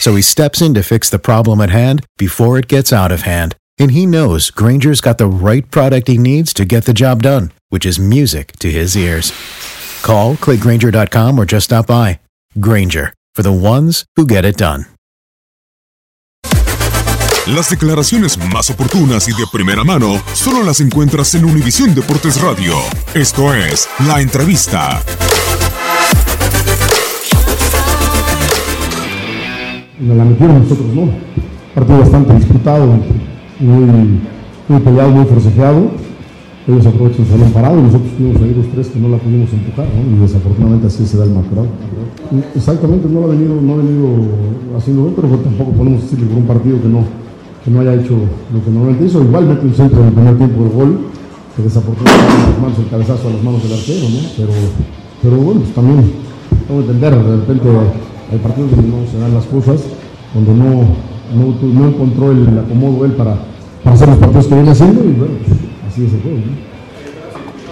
So he steps in to fix the problem at hand before it gets out of hand. And he knows Granger's got the right product he needs to get the job done, which is music to his ears. Call, clickgranger.com, or just stop by. Granger, for the ones who get it done. Las declaraciones más oportunas y de primera mano solo las encuentras en Univisión Deportes Radio. Esto es La Entrevista. Nos la metieron nosotros, ¿no? Partido bastante disputado, muy, muy peleado, muy forcejeado. Ellos aprovechan el salón parado y nosotros tuvimos ahí los tres que no la pudimos empujar, ¿no? Y desafortunadamente así se da el marcador. Exactamente, no lo ha venido, no ha venido haciendo bien, pero tampoco podemos decirle por un partido que no, que no haya hecho lo que normalmente hizo. Igual mete un centro en el primer tiempo del gol, que desafortunadamente las manos el cabezazo a las manos del arquero, ¿no? Pero, pero bueno, pues también tengo que entender, de repente hay partidos donde no se dan las cosas, donde no, no, encontró el acomodo él para, para hacer los partidos que viene haciendo y bueno, pues, así es el juego.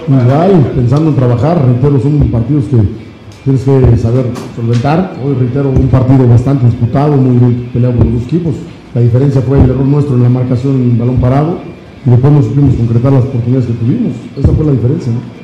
Igual, pensando en trabajar, reitero, son partidos que tienes que saber solventar. Hoy reitero, un partido bastante disputado, muy bien peleado por los dos equipos. La diferencia fue el error nuestro en la marcación en balón parado y después no supimos concretar las oportunidades que tuvimos. Esa fue la diferencia. ¿no?